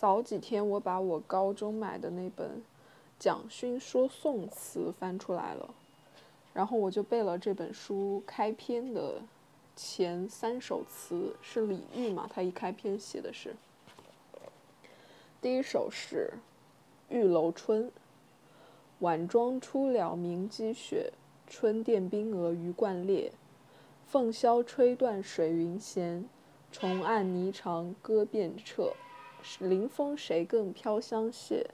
早几天我把我高中买的那本《蒋勋说宋词》翻出来了，然后我就背了这本书开篇的前三首词，是李煜嘛？他一开篇写的是，第一首是《玉楼春》：晚妆初了明积雪，春殿冰娥鱼贯列。凤箫吹断水云闲，重按霓裳歌遍彻。临风谁更飘香榭？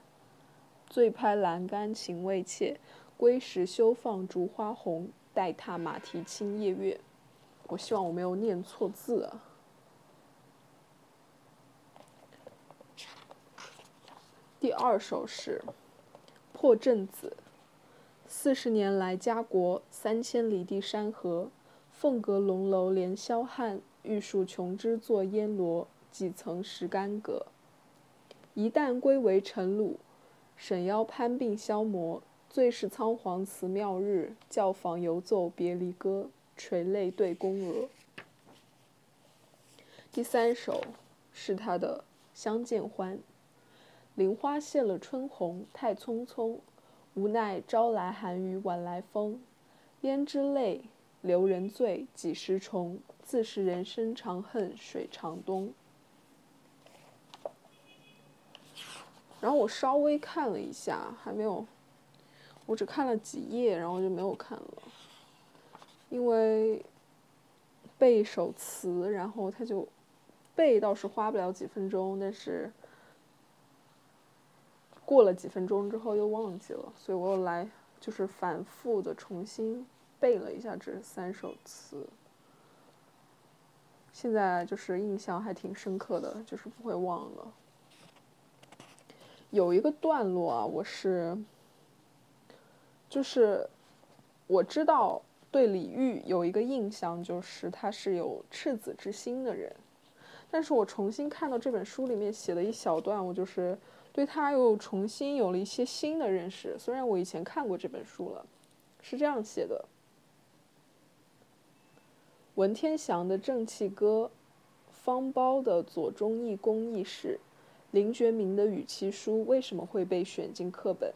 醉拍栏杆情未切，归时休放烛花红。待踏马蹄轻夜月。我希望我没有念错字啊。第二首是《破阵子》：四十年来家国，三千里地山河。凤阁龙楼连霄汉，玉树琼枝作烟萝。几层石干阁。一旦归为尘虏，沈腰攀鬓消磨。最是仓皇辞庙日，教坊犹奏别离歌。垂泪对宫娥。第三首是他的《相见欢》：菱花谢了春红，太匆匆。无奈朝来寒雨晚来风。胭脂泪。留人醉，几时重？自是人生长恨水长东。然后我稍微看了一下，还没有，我只看了几页，然后就没有看了，因为背首词，然后他就背倒是花不了几分钟，但是过了几分钟之后又忘记了，所以我又来就是反复的重新。背了一下这三首词，现在就是印象还挺深刻的，就是不会忘了。有一个段落啊，我是，就是我知道对李煜有一个印象，就是他是有赤子之心的人，但是我重新看到这本书里面写的一小段，我就是对他又重新有了一些新的认识。虽然我以前看过这本书了，是这样写的。文天祥的正气歌，方苞的左中义公义士，林觉民的与其书为什么会被选进课本？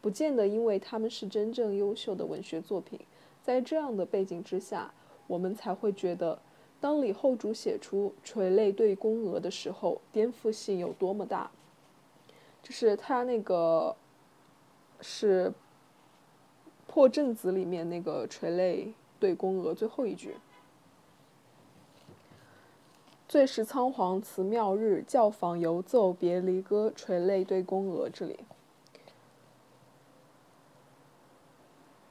不见得因为他们是真正优秀的文学作品。在这样的背景之下，我们才会觉得，当李后主写出“垂泪对宫娥”的时候，颠覆性有多么大。就是他那个，是《破阵子》里面那个“垂泪对宫娥”最后一句。最是仓皇辞庙日，教坊犹奏别离歌。垂泪对宫娥。这里，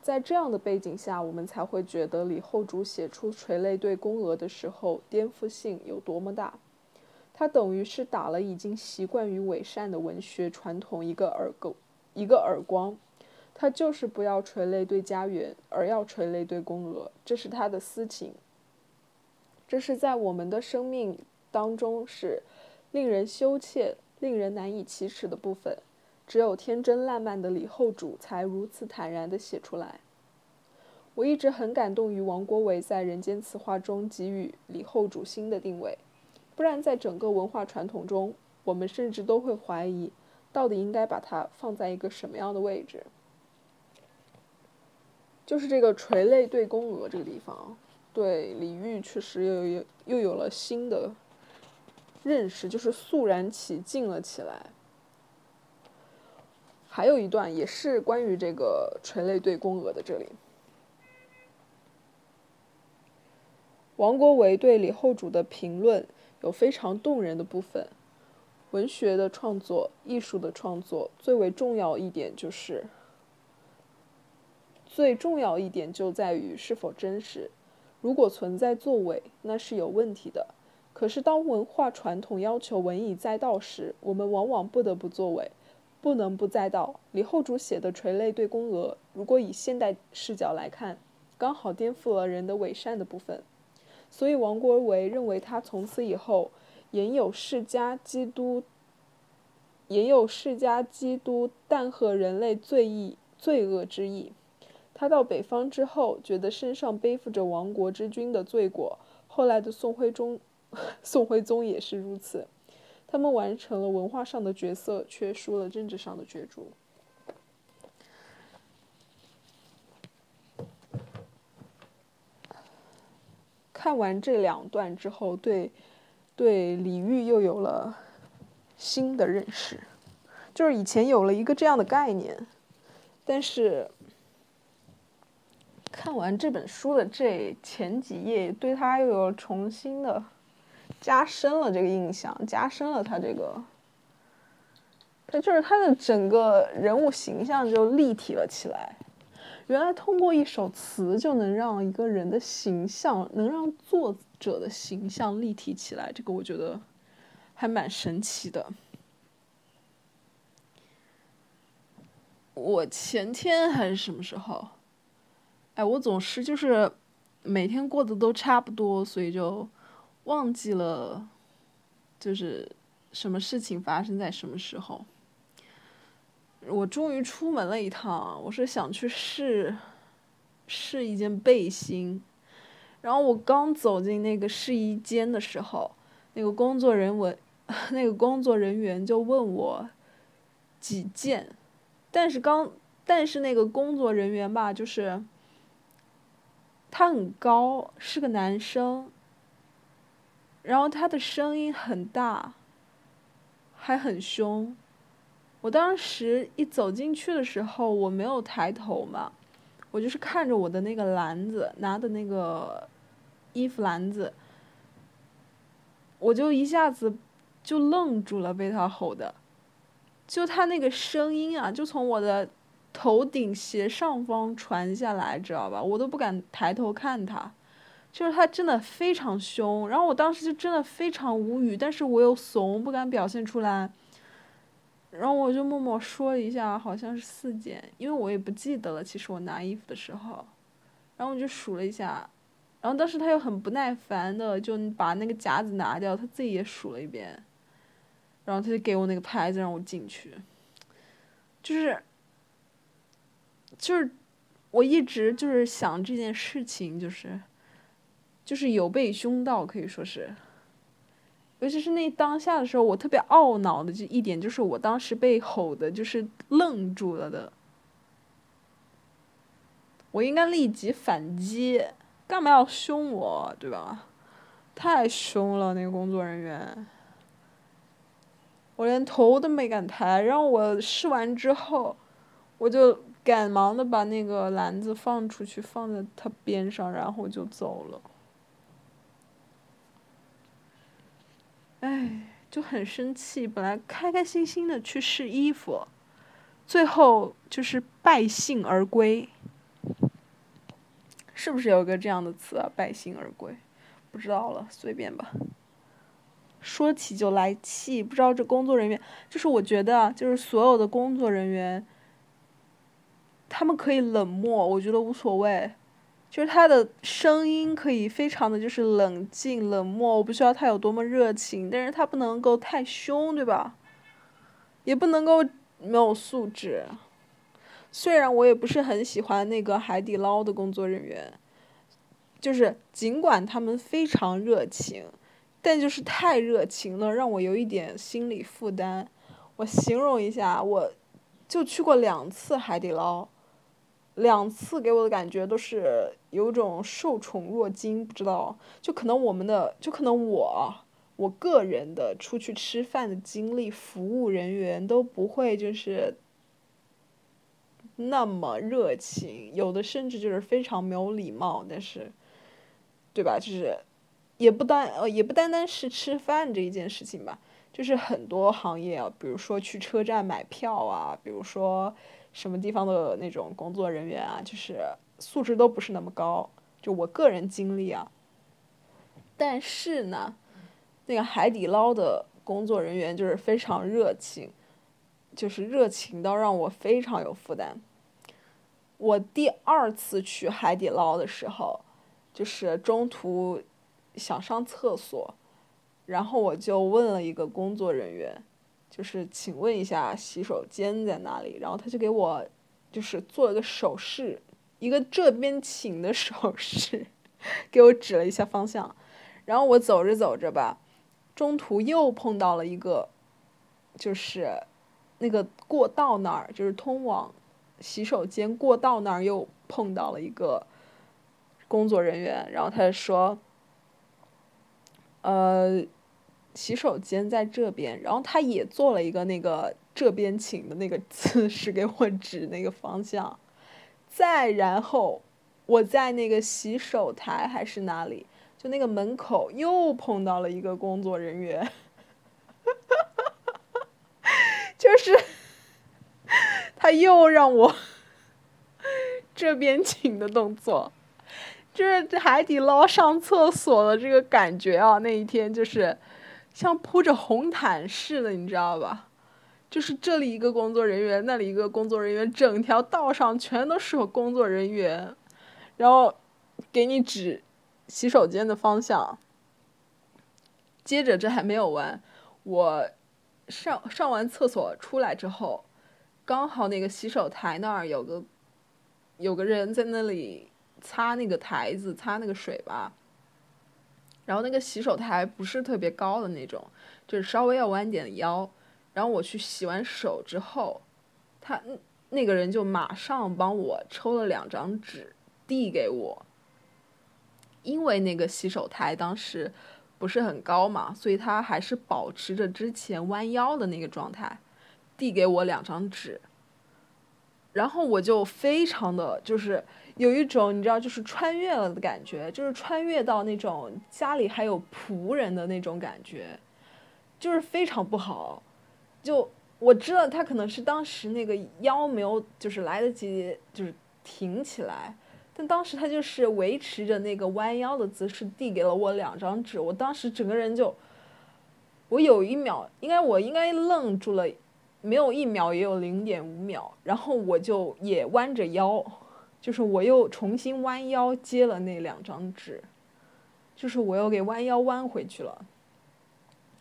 在这样的背景下，我们才会觉得李后主写出垂泪对宫娥的时候，颠覆性有多么大。他等于是打了已经习惯于伪善的文学传统一个耳狗，一个耳光。他就是不要垂泪对家园，而要垂泪对宫娥，这是他的私情。这是在我们的生命当中是令人羞怯、令人难以启齿的部分，只有天真烂漫的李后主才如此坦然地写出来。我一直很感动于王国维在《人间词话》中给予李后主新的定位，不然在整个文化传统中，我们甚至都会怀疑，到底应该把它放在一个什么样的位置。就是这个垂泪对宫娥这个地方。对李煜确实又有又有了新的认识，就是肃然起敬了起来。还有一段也是关于这个垂泪对宫娥的，这里，王国维对李后主的评论有非常动人的部分。文学的创作、艺术的创作，最为重要一点就是，最重要一点就在于是否真实。如果存在作伪，那是有问题的。可是当文化传统要求文以载道时，我们往往不得不作伪，不能不载道。李后主写的《垂泪对宫娥》，如果以现代视角来看，刚好颠覆了人的伪善的部分。所以王国维认为他从此以后，言有世家基督，言有世家基督，但贺人类罪意罪恶之意。他到北方之后，觉得身上背负着亡国之君的罪过。后来的宋徽宗，宋徽宗也是如此。他们完成了文化上的角色，却输了政治上的角逐。看完这两段之后，对对李煜又有了新的认识，就是以前有了一个这样的概念，但是看完这本书的这前几页，对他又有重新的加深了这个印象，加深了他这个，他就是他的整个人物形象就立体了起来。原来通过一首词就能让一个人的形象，能让作者的形象立体起来，这个我觉得还蛮神奇的。我前天还是什么时候？哎，我总是就是每天过得都差不多，所以就忘记了，就是什么事情发生在什么时候。我终于出门了一趟，我是想去试试一件背心，然后我刚走进那个试衣间的时候，那个工作人员，那个工作人员就问我几件，但是刚，但是那个工作人员吧，就是他很高，是个男生，然后他的声音很大，还很凶。我当时一走进去的时候，我没有抬头嘛，我就是看着我的那个篮子，拿的那个衣服篮子，我就一下子就愣住了，被他吼的，就他那个声音啊，就从我的头顶斜上方传下来，知道吧？我都不敢抬头看他，就是他真的非常凶，然后我当时就真的非常无语，但是我又怂，不敢表现出来。然后我就默默说了一下，好像是四件，因为我也不记得了。其实我拿衣服的时候，然后我就数了一下，然后当时他又很不耐烦的就把那个夹子拿掉，他自己也数了一遍，然后他就给我那个牌子让我进去，就是，就是我一直就是想这件事情，就是，就是有被凶到，可以说是。尤其是那当下的时候，我特别懊恼的就一点就是，我当时被吼的，就是愣住了的。我应该立即反击，干嘛要凶我，对吧？太凶了，那个工作人员，我连头都没敢抬。然后我试完之后，我就赶忙的把那个篮子放出去，放在他边上，然后就走了。哎，就很生气。本来开开心心的去试衣服，最后就是败兴而归。是不是有个这样的词啊？败兴而归，不知道了，随便吧。说起就来气，不知道这工作人员，就是我觉得，就是所有的工作人员，他们可以冷漠，我觉得无所谓。就是他的声音可以非常的就是冷静冷漠，我不需要他有多么热情，但是他不能够太凶，对吧？也不能够没有素质。虽然我也不是很喜欢那个海底捞的工作人员，就是尽管他们非常热情，但就是太热情了，让我有一点心理负担。我形容一下，我就去过两次海底捞。两次给我的感觉都是有种受宠若惊，不知道，就可能我们的，就可能我，我个人的出去吃饭的经历，服务人员都不会就是那么热情，有的甚至就是非常没有礼貌，但是，对吧？就是也不单呃也不单单是吃饭这一件事情吧，就是很多行业啊，比如说去车站买票啊，比如说。什么地方的那种工作人员啊，就是素质都不是那么高。就我个人经历啊，但是呢，那个海底捞的工作人员就是非常热情，就是热情到让我非常有负担。我第二次去海底捞的时候，就是中途想上厕所，然后我就问了一个工作人员。就是请问一下洗手间在哪里？然后他就给我，就是做了个手势，一个这边请的手势，给我指了一下方向。然后我走着走着吧，中途又碰到了一个，就是那个过道那儿，就是通往洗手间过道那儿又碰到了一个工作人员，然后他说，呃，洗手间在这边，然后他也做了一个那个这边请的那个姿势，给我指那个方向，再然后。我在那个洗手台还是哪里，就那个门口又碰到了一个工作人员，哈哈哈就是 他又让我 这边请的动作，就是海底捞上厕所的这个感觉啊，那一天就是像铺着红毯似的，你知道吧？就是这里一个工作人员，那里一个工作人员，整条道上全都是工作人员。然后给你指洗手间的方向。接着这还没有完，我上上完厕所出来之后，刚好那个洗手台那儿有个有个人在那里擦那个台子，擦那个水吧。然后那个洗手台不是特别高的那种，就是稍微要弯点腰。然后我去洗完手之后，他那个人就马上帮我抽了两张纸。递给我，因为那个洗手台当时不是很高嘛，所以他还是保持着之前弯腰的那个状态，递给我两张纸，然后我就非常的就是有一种你知道就是穿越了的感觉，就是穿越到那种家里还有仆人的那种感觉，就是非常不好，就我知道他可能是当时那个腰没有就是来得及就是挺起来。但当时他就是维持着那个弯腰的姿势，递给了我两张纸。我当时整个人就，我有一秒，应该我应该愣住了，没有一秒也有零点五秒。然后我就也弯着腰，就是我又重新弯腰接了那两张纸，就是我又给弯腰弯回去了。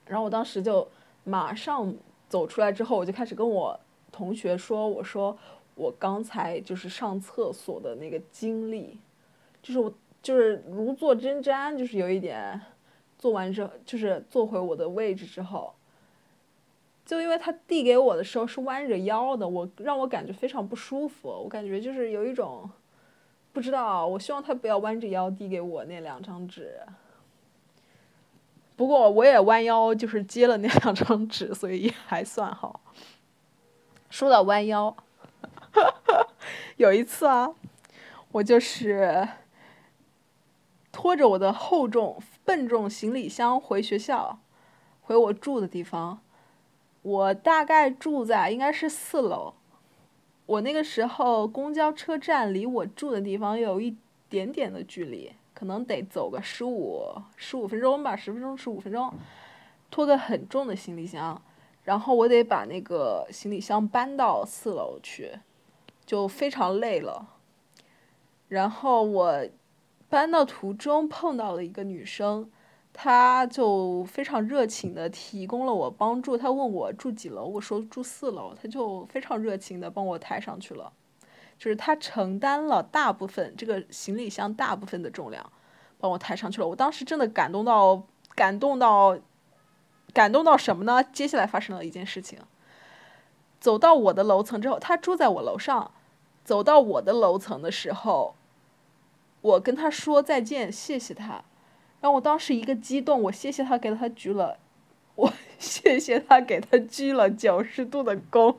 然后我当时就马上走出来之后，我就开始跟我同学说，我说。我刚才就是上厕所的那个经历，就是我就是如坐针毡，就是有一点，做完之后就是坐回我的位置之后，就因为他递给我的时候是弯着腰的，我让我感觉非常不舒服，我感觉就是有一种，不知道，我希望他不要弯着腰递给我那两张纸，不过我也弯腰就是接了那两张纸，所以还算好。说到弯腰。有一次啊，我就是拖着我的厚重笨重行李箱回学校，回我住的地方。我大概住在应该是四楼。我那个时候公交车站离我住的地方有一点点的距离，可能得走个十五十五分钟吧，十分钟十五分钟，拖个很重的行李箱，然后我得把那个行李箱搬到四楼去。就非常累了，然后我搬到途中碰到了一个女生，他就非常热情的提供了我帮助。他问我住几楼，我说住四楼，他就非常热情的帮我抬上去了，就是他承担了大部分这个行李箱大部分的重量，帮我抬上去了。我当时真的感动到感动到感动到什么呢？接下来发生了一件事情，走到我的楼层之后，他住在我楼上。走到我的楼层的时候，我跟他说再见，谢谢他。然后我当时一个激动，我谢谢他，给他鞠了，我谢谢他给他鞠了九十度的躬。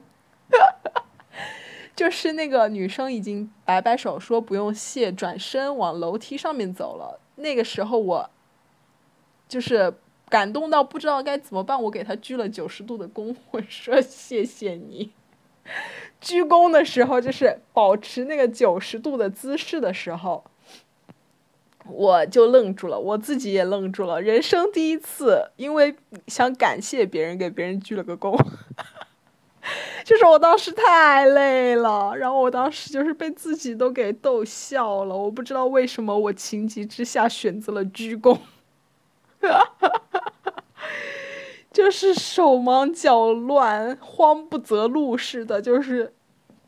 就是那个女生已经摆摆手说不用谢，转身往楼梯上面走了。那个时候我就是感动到不知道该怎么办，我给他鞠了九十度的躬，我说谢谢你。鞠躬的时候，就是保持那个九十度的姿势的时候，我就愣住了，我自己也愣住了。人生第一次，因为想感谢别人，给别人鞠了个躬。就是我当时太累了，然后我当时就是被自己都给逗笑了。我不知道为什么，我情急之下选择了鞠躬。就是手忙脚乱、慌不择路似的，就是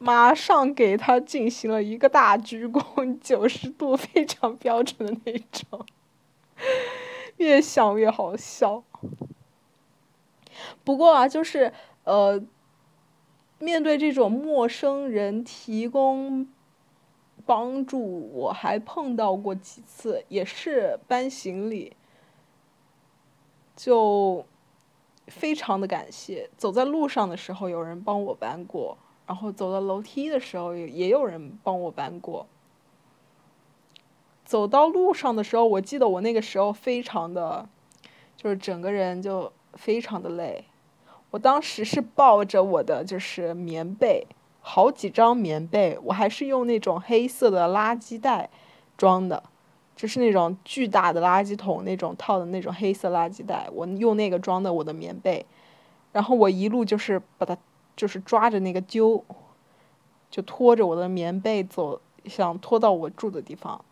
马上给他进行了一个大鞠躬，九十度非常标准的那种。越想越好笑。不过啊，就是呃，面对这种陌生人提供帮助，我还碰到过几次，也是搬行李，就非常的感谢。走在路上的时候，有人帮我搬过；然后走到楼梯的时候，也也有人帮我搬过。走到路上的时候，我记得我那个时候非常的，就是整个人就非常的累。我当时是抱着我的就是棉被，好几张棉被，我还是用那种黑色的垃圾袋装的，就是那种巨大的垃圾桶那种套的那种黑色垃圾袋，我用那个装的我的棉被。然后我一路就是把它就是抓着那个揪，就拖着我的棉被走，想拖到我住的地方。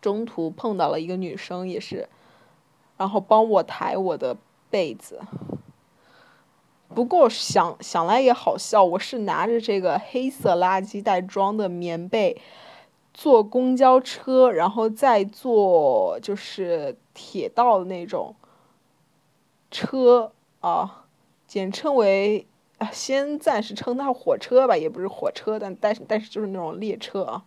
中途碰到了一个女生，也是，然后帮我抬我的被子。不过想想来也好笑，我是拿着这个黑色垃圾袋装的棉被，坐公交车，然后再坐就是铁道的那种车啊，简称为啊，先暂时称它火车吧，也不是火车，但但是但是就是那种列车啊。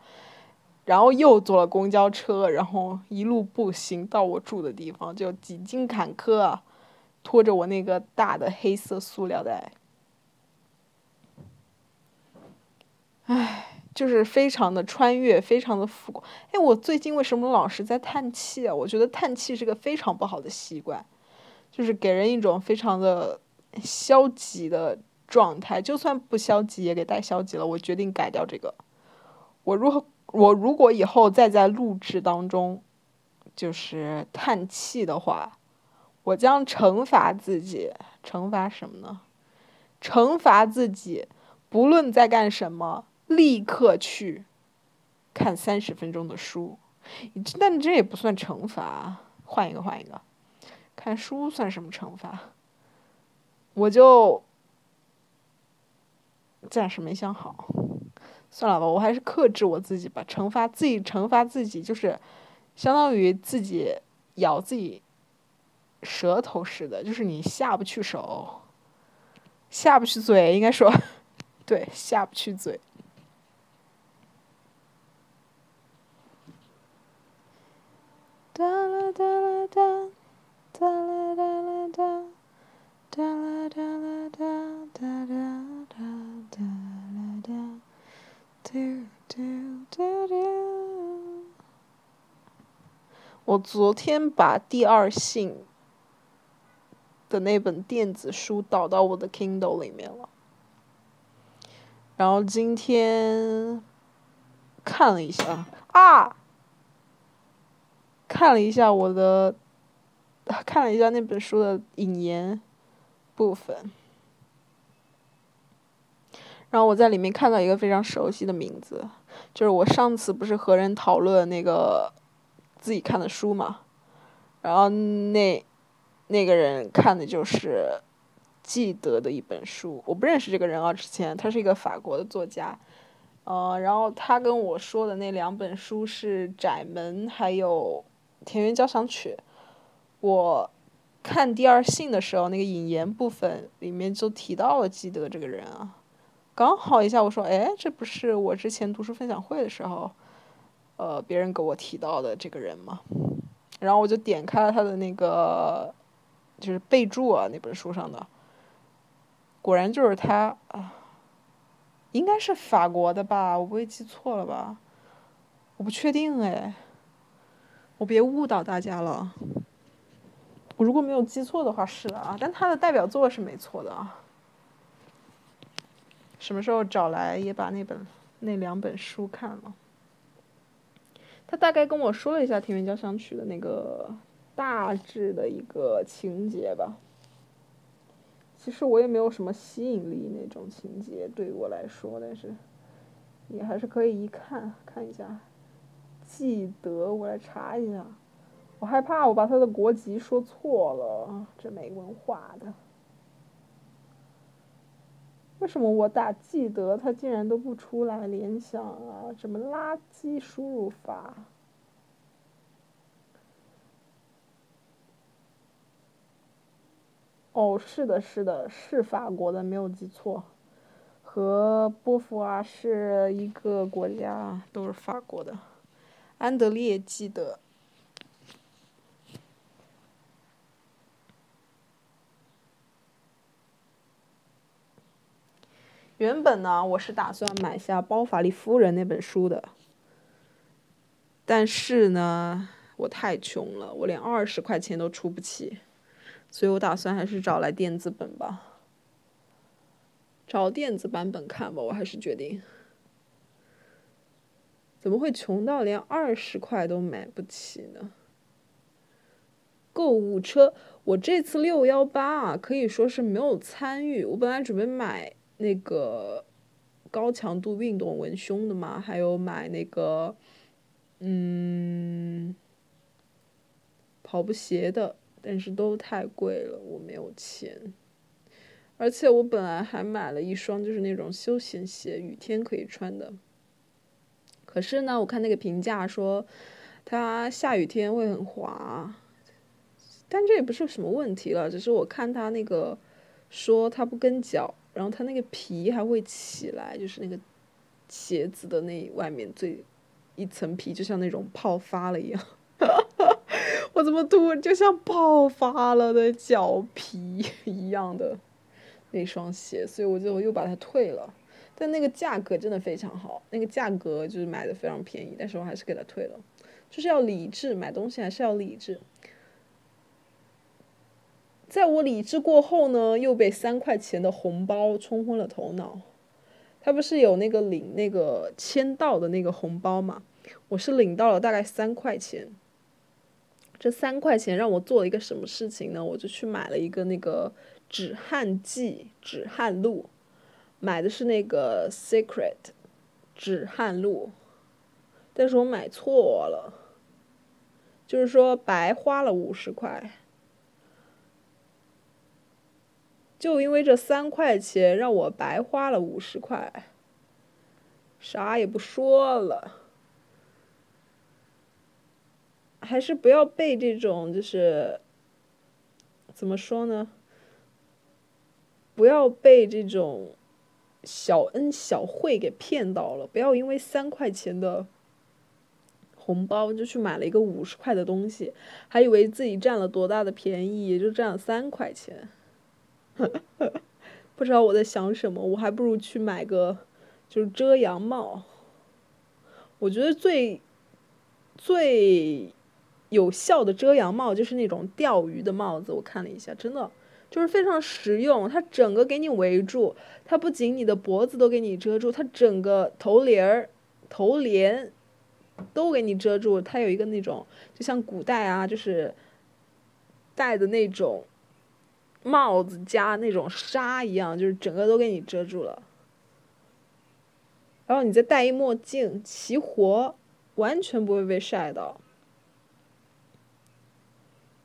然后又坐了公交车，然后一路步行到我住的地方，就几经坎坷，拖着我那个大的黑色塑料袋，唉，就是非常的穿越，非常的复古。哎，我最近为什么老是在叹气啊？我觉得叹气是个非常不好的习惯，就是给人一种非常的消极的状态。就算不消极，也给带消极了。我决定改掉这个。我如何？我如果以后再在录制当中，就是叹气的话，我将惩罚自己，惩罚什么呢？惩罚自己，不论在干什么，立刻去看三十分钟的书。但这也不算惩罚，换一个，换一个，看书算什么惩罚？我就暂时没想好。算了吧，我还是克制我自己吧。惩罚自己，惩罚自己，就是相当于自己咬自己舌头似的，就是你下不去手，下不去嘴，应该说，对，下不去嘴。哒啦哒啦哒，哒啦哒啦哒，哒啦哒啦哒，哒哒。我昨天把第二性的那本电子书导到我的 Kindle 里面了，然后今天看了一下啊，看了一下我的，看了一下那本书的引言部分。然后我在里面看到一个非常熟悉的名字，就是我上次不是和人讨论那个自己看的书嘛，然后那那个人看的就是《记得》的一本书，我不认识这个人啊，之前他是一个法国的作家，呃，然后他跟我说的那两本书是《窄门》还有《田园交响曲》，我看第二性的时候，那个引言部分里面就提到了记得这个人啊。刚好一下，我说，哎，这不是我之前读书分享会的时候，呃，别人给我提到的这个人吗？然后我就点开了他的那个，就是备注啊，那本书上的，果然就是他啊，应该是法国的吧？我不会记错了吧？我不确定哎，我别误导大家了。我如果没有记错的话是的啊，但他的代表作是没错的啊。什么时候找来也把那本那两本书看了？他大概跟我说了一下《田园交响曲》的那个大致的一个情节吧。其实我也没有什么吸引力那种情节对于我来说，但是你还是可以一看看一下。记得我来查一下，我害怕我把他的国籍说错了，这没文化的。为什么我打记得它竟然都不出来联想啊？什么垃圾输入法？哦，是的，是的，是法国的，没有记错，和波伏娃是一个国家，都是法国的。安德烈记得。原本呢，我是打算买下《包法利夫人》那本书的，但是呢，我太穷了，我连二十块钱都出不起。所以我打算还是找来电子本吧，找电子版本看吧。我还是决定，怎么会穷到连二十块都买不起呢？购物车，我这次六幺八啊，可以说是没有参与。我本来准备买那个高强度运动文胸的嘛，还有买那个嗯跑步鞋的。但是都太贵了，我没有钱。而且我本来还买了一双，就是那种休闲鞋，雨天可以穿的。可是呢，我看那个评价说，它下雨天会很滑。但这也不是什么问题了，只是我看它那个说它不跟脚，然后它那个皮还会起来，就是那个鞋子的那外面最一层皮，就像那种泡发了一样。我怎么突然就像爆发了的脚皮 一样的那双鞋，所以我就又把它退了。但那个价格真的非常好，那个价格就是买的非常便宜，但是我还是给它退了。就是要理智，买东西还是要理智。在我理智过后呢，又被三块钱的红包冲昏了头脑。他不是有那个领那个签到的那个红包嘛？我是领到了大概三块钱。这三块钱让我做了一个什么事情呢？我就去买了一个那个止汗剂、止汗露，买的是那个 Secret 止汗露，但是我买错了，就是说白花了五十块，就因为这三块钱让我白花了五十块，啥也不说了。还是不要被这种就是怎么说呢？不要被这种小恩小惠给骗到了。不要因为三块钱的红包就去买了一个五十块的东西，还以为自己占了多大的便宜，也就占了三块钱。呵 呵不知道我在想什么，我还不如去买个就是遮阳帽。我觉得最最。有效的遮阳帽就是那种钓鱼的帽子，我看了一下，真的就是非常实用。它整个给你围住，它不仅你的脖子都给你遮住，它整个头帘儿、头帘都给你遮住。它有一个那种，就像古代啊，就是戴的那种帽子加那种纱一样，就是整个都给你遮住了。然后你再戴一墨镜，齐活，完全不会被晒到。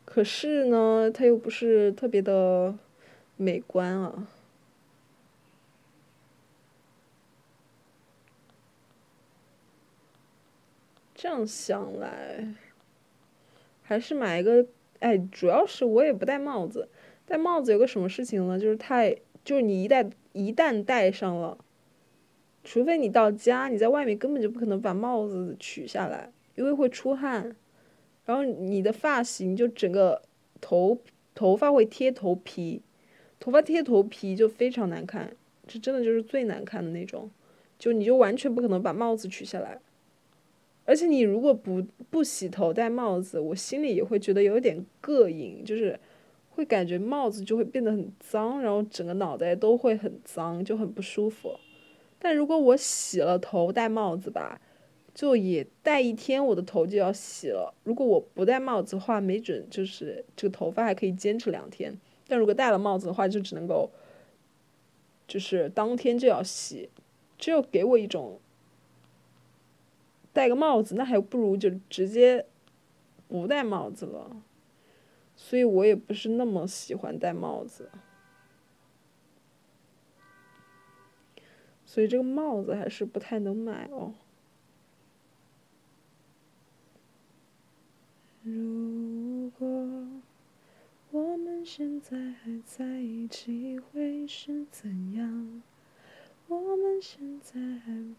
可是呢，它又不是特别的美观啊。这样想来，还是买一个。哎，主要是我也不戴帽子。戴帽子有个什么事情呢？就是太，就是你一旦一旦戴上了，除非你到家，你在外面根本就不可能把帽子取下来，因为会出汗。然后你的发型就整个头头发会贴头皮，头发贴头皮就非常难看，这真的就是最难看的那种，就你就完全不可能把帽子取下来，而且你如果不不洗头戴帽子，我心里也会觉得有点膈应，就是会感觉帽子就会变得很脏，然后整个脑袋都会很脏，就很不舒服。但如果我洗了头戴帽子吧。就也戴一天，我的头就要洗了。如果我不戴帽子的话，没准就是这个头发还可以坚持两天。但如果戴了帽子的话，就只能够，就是当天就要洗。只有给我一种戴个帽子，那还不如就直接不戴帽子了。所以我也不是那么喜欢戴帽子。所以这个帽子还是不太能买哦。如果我们现在还在一起会是怎样？我们现在还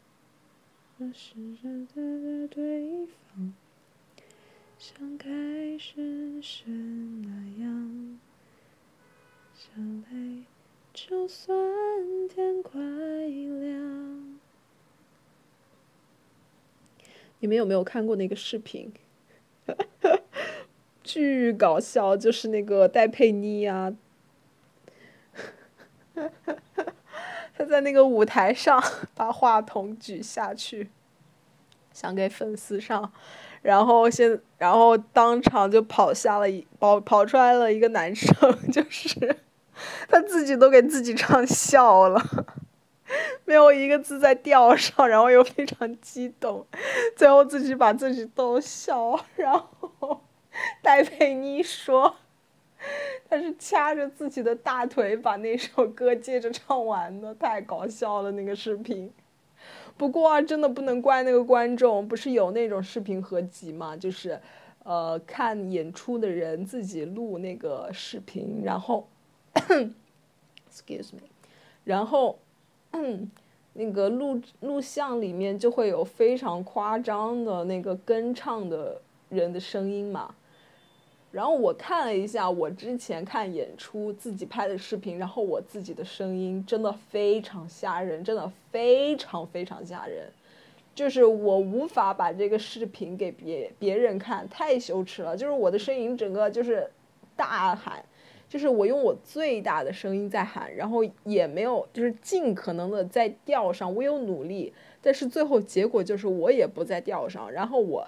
不是认得的对方，像开始时那样。小泪，就算天快亮。你们有没有看过那个视频？巨搞笑，就是那个戴佩妮呀，他在那个舞台上把话筒举下去，想给粉丝上，然后现然后当场就跑下了一跑跑出来了一个男生，就是他自己都给自己唱笑了。没有一个字在调上，然后又非常激动，最后自己把自己逗笑。然后戴佩妮说：“他是掐着自己的大腿把那首歌接着唱完的，太搞笑了那个视频。”不过，真的不能怪那个观众，不是有那种视频合集嘛？就是，呃，看演出的人自己录那个视频，然后，excuse me，然后。那个录录像里面就会有非常夸张的那个跟唱的人的声音嘛。然后我看了一下我之前看演出自己拍的视频，然后我自己的声音真的非常吓人，真的非常非常吓人，就是我无法把这个视频给别别人看，太羞耻了。就是我的声音整个就是大喊。就是我用我最大的声音在喊，然后也没有就是尽可能的在调上，我有努力，但是最后结果就是我也不在调上，然后我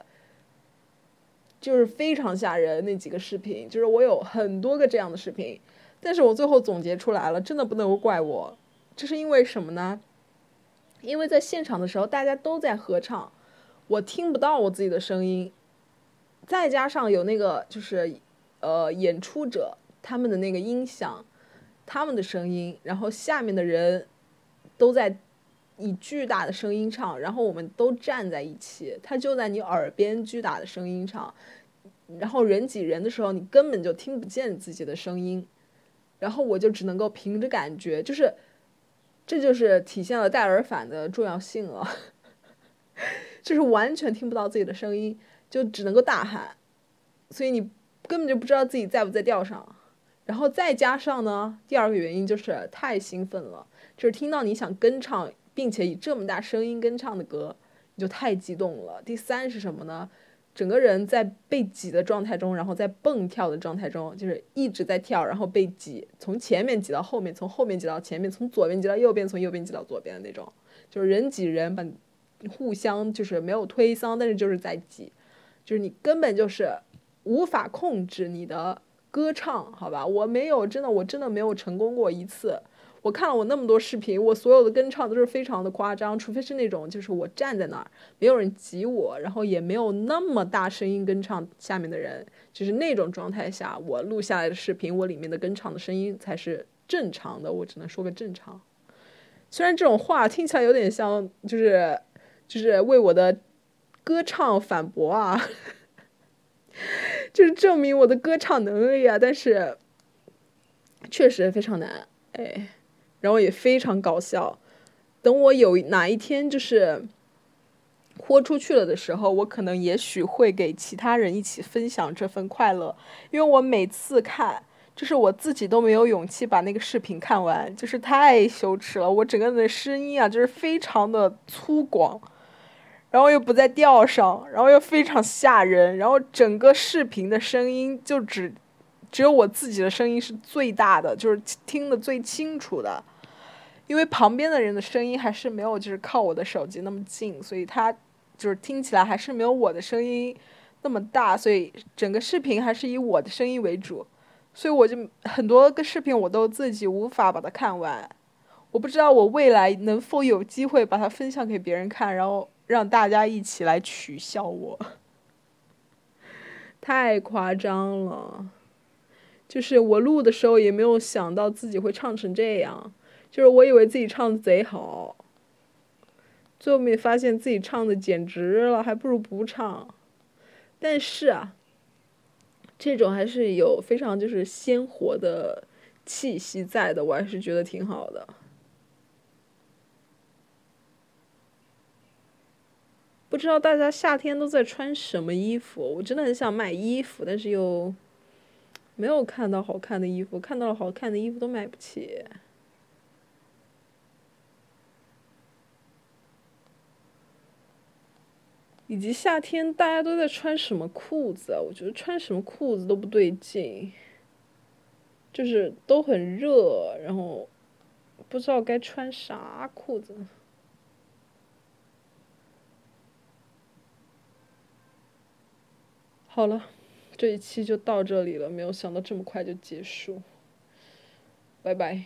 就是非常吓人那几个视频，就是我有很多个这样的视频，但是我最后总结出来了，真的不能够怪我，这是因为什么呢？因为在现场的时候大家都在合唱，我听不到我自己的声音，再加上有那个就是呃演出者。他们的那个音响，他们的声音，然后下面的人都在以巨大的声音唱，然后我们都站在一起，他就在你耳边巨大的声音唱，然后人挤人的时候，你根本就听不见自己的声音，然后我就只能够凭着感觉，就是这就是体现了戴耳返的重要性了，就是完全听不到自己的声音，就只能够大喊，所以你根本就不知道自己在不在调上。然后再加上呢，第二个原因就是太兴奋了，就是听到你想跟唱，并且以这么大声音跟唱的歌，你就太激动了。第三是什么呢？整个人在被挤的状态中，然后在蹦跳的状态中，就是一直在跳，然后被挤，从前面挤到后面，从后面挤到前面，从左边挤到右边，从右边挤到左边的那种，就是人挤人，把互相就是没有推搡，但是就是在挤，就是你根本就是无法控制你的。歌唱，好吧，我没有，真的，我真的没有成功过一次。我看了我那么多视频，我所有的跟唱都是非常的夸张，除非是那种就是我站在那儿，没有人挤我，然后也没有那么大声音跟唱，下面的人就是那种状态下，我录下来的视频，我里面的跟唱的声音才是正常的，我只能说个正常。虽然这种话听起来有点像，就是就是为我的歌唱反驳啊。就是证明我的歌唱能力啊，但是确实非常难，哎，然后也非常搞笑。等我有哪一天就是豁出去了的时候，我可能也许会给其他人一起分享这份快乐，因为我每次看，就是我自己都没有勇气把那个视频看完，就是太羞耻了。我整个人的声音啊，就是非常的粗犷。然后又不在调上，然后又非常吓人，然后整个视频的声音就只只有我自己的声音是最大的，就是听得最清楚的，因为旁边的人的声音还是没有就是靠我的手机那么近，所以他就是听起来还是没有我的声音那么大，所以整个视频还是以我的声音为主，所以我就很多个视频我都自己无法把它看完，我不知道我未来能否有机会把它分享给别人看，然后。让大家一起来取笑我，太夸张了。就是我录的时候也没有想到自己会唱成这样，就是我以为自己唱的贼好，最后面发现自己唱的简直了，还不如不唱。但是啊，这种还是有非常就是鲜活的气息在的，我还是觉得挺好的。不知道大家夏天都在穿什么衣服？我真的很想买衣服，但是又没有看到好看的衣服，看到了好看的衣服都买不起。以及夏天大家都在穿什么裤子啊？我觉得穿什么裤子都不对劲，就是都很热，然后不知道该穿啥裤子。好了，这一期就到这里了，没有想到这么快就结束，拜拜。